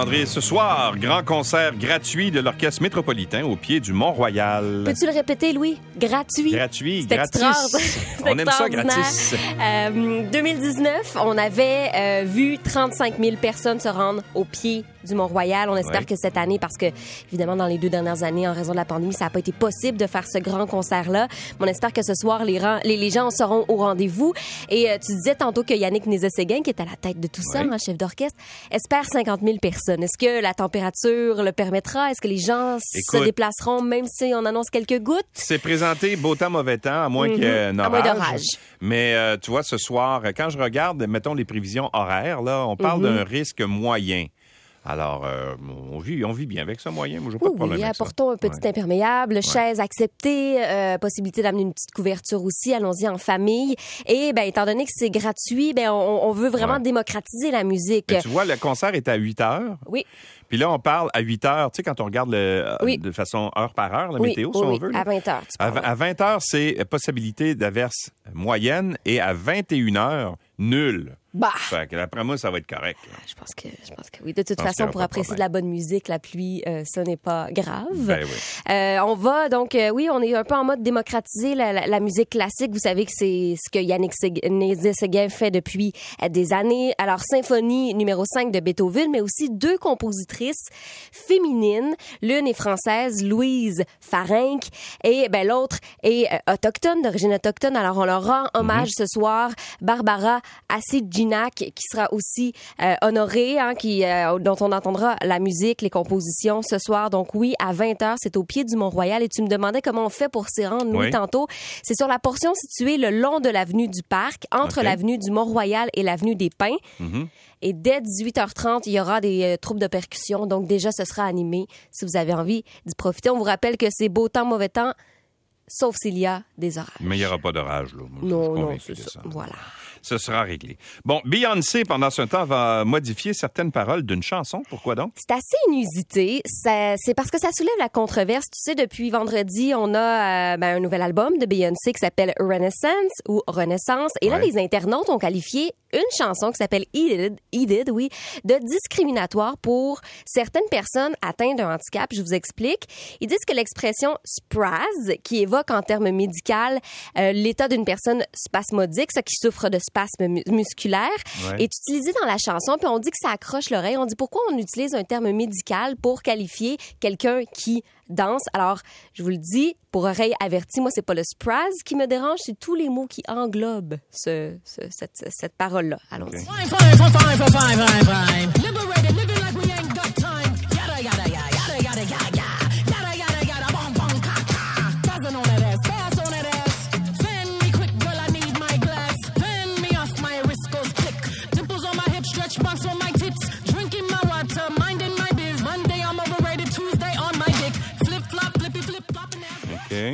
André. Ce soir, grand concert gratuit de l'Orchestre métropolitain au pied du Mont-Royal. Peux-tu le répéter, Louis? Gratuit. Gratuit, gratis. On aime ça gratis. Euh, 2019, on avait euh, vu 35 000 personnes se rendre au pied du Mont-Royal. On espère Ouais. que cette année, parce que évidemment dans les deux dernières années, en raison de la pandémie, ça n'a pas été possible de faire ce grand concert-là. Mais on espère que ce soir, les, ran- les, les gens seront au rendez-vous. Et euh, tu disais tantôt que Yannick Nézet-Séguin, qui est à la tête de tout ça, hein, chef d'orchestre, espère 50 000 personnes. Est-ce que la température le permettra? Est-ce que les gens se déplaceront même si on annonce quelques gouttes? C'est présenté beau temps, mauvais temps, à moins qu'il y ait un. À moins orage. Mais euh, tu vois, ce soir, quand je regarde, mettons les prévisions horaires, là, on parle Mhm. d'un risque moyen. Alors, euh, on, vit, on vit bien avec ça moyen. Moi, j'ai pas Oui, de problème oui, avec ça. apportons un petit Ouais. imperméable, chaise acceptée, euh, possibilité d'amener une petite couverture aussi, allons-y en famille. Et ben, étant donné que c'est gratuit, ben, on, on veut vraiment Ouais. démocratiser la musique. Mais tu vois, le concert est à 8 heures. Oui, Puis là, on parle à 8 heures. Tu sais, quand on regarde le, euh, Oui. de façon heure par heure, la oui, météo, oui, si on oui, veut. là. à 20 heures. À, à 20 heures, c'est possibilité d'averse moyenne et à 21 heures, nul. Bah, Fait que d'après moi, ça va être correct. là. je pense que je pense que oui. De toute façon, pour de apprécier de la bonne musique, la pluie, euh, ça n'est pas grave. Ben oui. Euh, on va donc, euh, oui, on est un peu en mode démocratiser la, la- la musique classique. Vous savez que c'est ce que Yannick Nézet-Séguin fait depuis euh, des années. Alors, symphonie numéro 5 de Beethoven, mais aussi deux compositrices féminines. L'une est française, Louise Farenc, et ben, l'autre est euh, autochtone, d'origine autochtone. Alors, on leur rend hommage ce soir. Barbara Qui sera aussi euh, honorée, hein, qui, euh, dont on entendra la musique, les compositions ce soir. Donc oui, à 20h, c'est au pied du Mont-Royal. Et tu me demandais comment on fait pour s'y rendre, Louis, Oui. tantôt. C'est sur la portion située le long de l'avenue du Parc, entre l'avenue du Mont-Royal et l'avenue des Pins. Mhm. Et dès 18h30, il y aura des euh, troupes de percussion. Donc déjà, ce sera animé si vous avez envie d'y profiter. On vous rappelle que c'est beau temps, mauvais temps, sauf s'il y a des orages. Mais il n'y aura pas d'orage, là. Moi, Non, non, c'est ça. Voilà. Ce sera réglé. Bon, Beyoncé, pendant ce temps, va modifier certaines paroles d'une chanson. Pourquoi donc? C'est assez inusité. Ça- C'est parce que ça soulève la controverse. Tu sais, depuis vendredi, on a euh, ben, un nouvel album de Beyoncé qui s'appelle Renaissance ou Renaissance. Et là, Ouais. les internautes ont qualifié une chanson qui s'appelle It, Eat It, oui, de discriminatoire pour certaines personnes atteintes d'un handicap. Je vous explique. Ils disent que l'expression spraz, qui évoque en termes médicaux euh, l'état d'une personne spasmodique, ça qui souffre de spasmes mu- musculaires, Ouais. est utilisé dans la chanson, puis on dit que ça accroche l'oreille. On dit pourquoi on utilise un terme médical pour qualifier quelqu'un qui danse? Alors, je vous le dis, pour oreille avertie, moi, c'est pas le spraz qui me dérange, c'est tous les mots qui englobent ce, ce- cette, cette parole-là. Allons-y.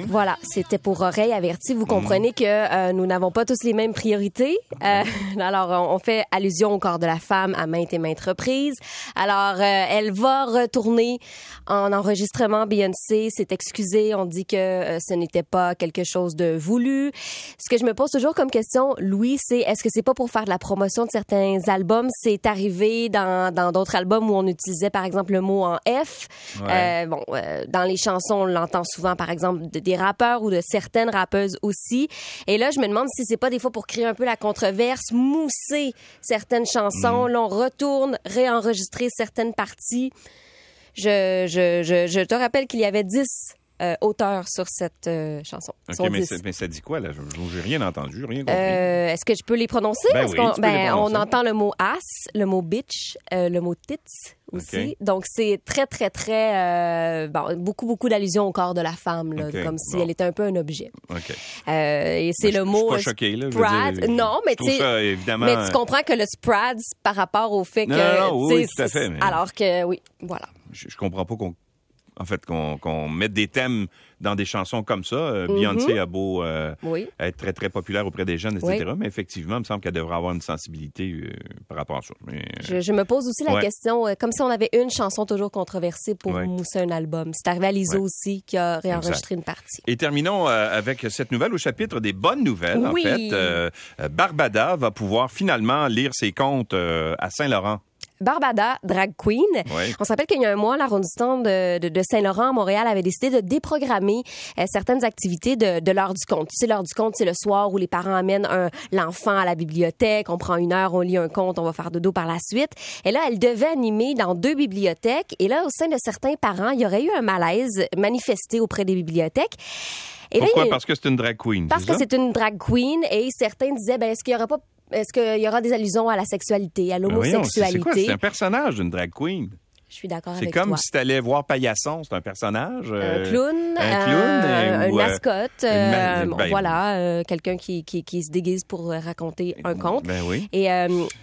Voilà, c'était pour oreille avertie. Vous comprenez que euh, nous n'avons pas tous les mêmes priorités. Euh, alors, on, fait allusion au corps de la femme à maintes et maintes reprises. Alors, euh, elle va retourner en enregistrement. Beyoncé s'est excusée. On dit que euh, ce n'était pas quelque chose de voulu. Ce que je me pose toujours comme question, Louis, c'est est-ce que c'est pas pour faire de la promotion de certains albums? C'est arrivé dans dans d'autres albums où on utilisait, par exemple, le mot en F. Ouais. Euh, bon, euh, dans les chansons, on l'entend souvent, par exemple, de- des rappeurs ou de certaines rappeuses aussi. Et là, je me demande si c'est pas des fois pour créer un peu la controverse, mousser certaines chansons. Là, on retourne réenregistrer certaines parties. Je, je, je, je te rappelle qu'il y avait 10 euh, auteurs sur cette euh, chanson. Mais, 10. c'est- mais ça dit quoi, là? Je J'ai rien entendu, rien compris. Euh, Est-ce que je peux les prononcer? Ben oui, qu'on- tu peux les ben, on entend le mot ass, le mot bitch, euh, le mot tits aussi. Donc, c'est très, très, très... bon, beaucoup, beaucoup d'allusions au corps de la femme, là, comme si bon. elle était un peu un objet. OK. Et c'est le je- mot... Je suis pas choqué, là. Sprad. dire, Non, mais tu sais- ça, évidemment... Mais tu comprends que le sprad, par rapport au fait que... Non, non, non, oui, tout à fait, mais- Alors que, oui, voilà. je, je comprends pas qu'on en fait qu'on mette des thèmes dans des chansons comme ça. Euh, Mhm. Beyoncé a beau euh, Oui. être très très populaire auprès des jeunes, etc. Oui. Mais effectivement, il me semble qu'elle devrait avoir une sensibilité euh, par rapport à ça. Mais, Je, je me pose aussi la Ouais. question, comme si on avait une chanson toujours controversée pour Ouais. mousser un album. C'est arrivé à Ouais. aussi qui a réenregistré une partie. Et terminons avec cette nouvelle au chapitre des bonnes nouvelles. Oui. En fait, Barbada va pouvoir finalement lire ses comptes euh, à Saint-Laurent. Barbada, drag queen. Oui. On se rappelle qu'il y a un mois, l'arrondissement de, de, de Saint-Laurent à Montréal avait décidé de déprogrammer euh, certaines activités de, de l'heure du compte. Tu sais, l'heure du compte, c'est le soir où les parents amènent l'enfant à la bibliothèque, on prend une heure, on lit un conte, on va faire dodo par la suite. Et là, elle devait animer dans deux bibliothèques. Et là, au sein de certains parents, il y aurait eu un malaise manifesté auprès des bibliothèques. Et là, Pourquoi? Parce que c'est une drag queen. parce que c'est une drag queen et certains disaient ben est-ce qu'il y aura pas est-ce qu'il y aura des allusions à la sexualité, à l'homosexualité? C'est un personnage d'une drag queen. Je suis d'accord C'est avec comme toi. si t'allais voir Paillasson, c'est un personnage. un euh, clown, un clown, euh, ou, une euh, mascotte, euh, ben, voilà, quelqu'un qui, qui, qui se déguise pour raconter un conte. Ben oui. Et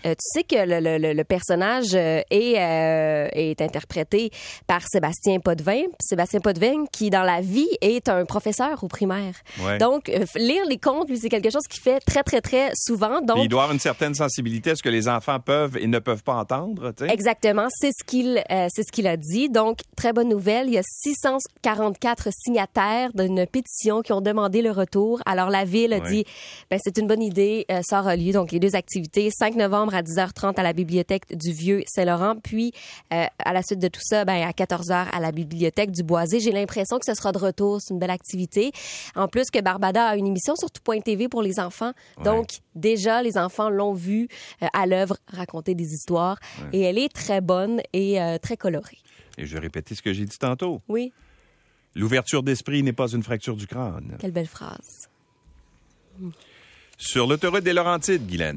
tu sais que le, le- le- le personnage est, est interprété par Sébastien Potvin. Sébastien Potvin qui, dans la vie, est un professeur au primaire. Ouais. Donc, lire les contes, lui, c'est quelque chose qu'il fait très, très, très souvent. Donc, il doit avoir une certaine sensibilité à ce que les enfants peuvent et ne peuvent pas entendre, tu. Exactement, c'est ce qu'il euh, c'est ce qu'il a dit. Donc très bonne nouvelle, il y a 644 signataires d'une pétition qui ont demandé le retour. Alors la ville a Ouais. dit ben c'est une bonne idée, euh, ça aura lieu donc les deux activités 5 novembre à 10h30 à la bibliothèque du Vieux Saint-Laurent puis euh, à la suite de tout ça ben à 14h à la bibliothèque du Boisé. J'ai l'impression que ce sera de retour, c'est une belle activité. En plus que Barbada a une émission sur tout.tv pour les enfants. Donc déjà les enfants l'ont vu euh, à l'œuvre raconter des histoires et elle est très bonne et euh, très colorée. Et je vais répéter ce que j'ai dit tantôt. Oui, L'ouverture d'esprit n'est pas une fracture du crâne. quelle belle phrase. Sur l'autoroute des Laurentides, Guylaine.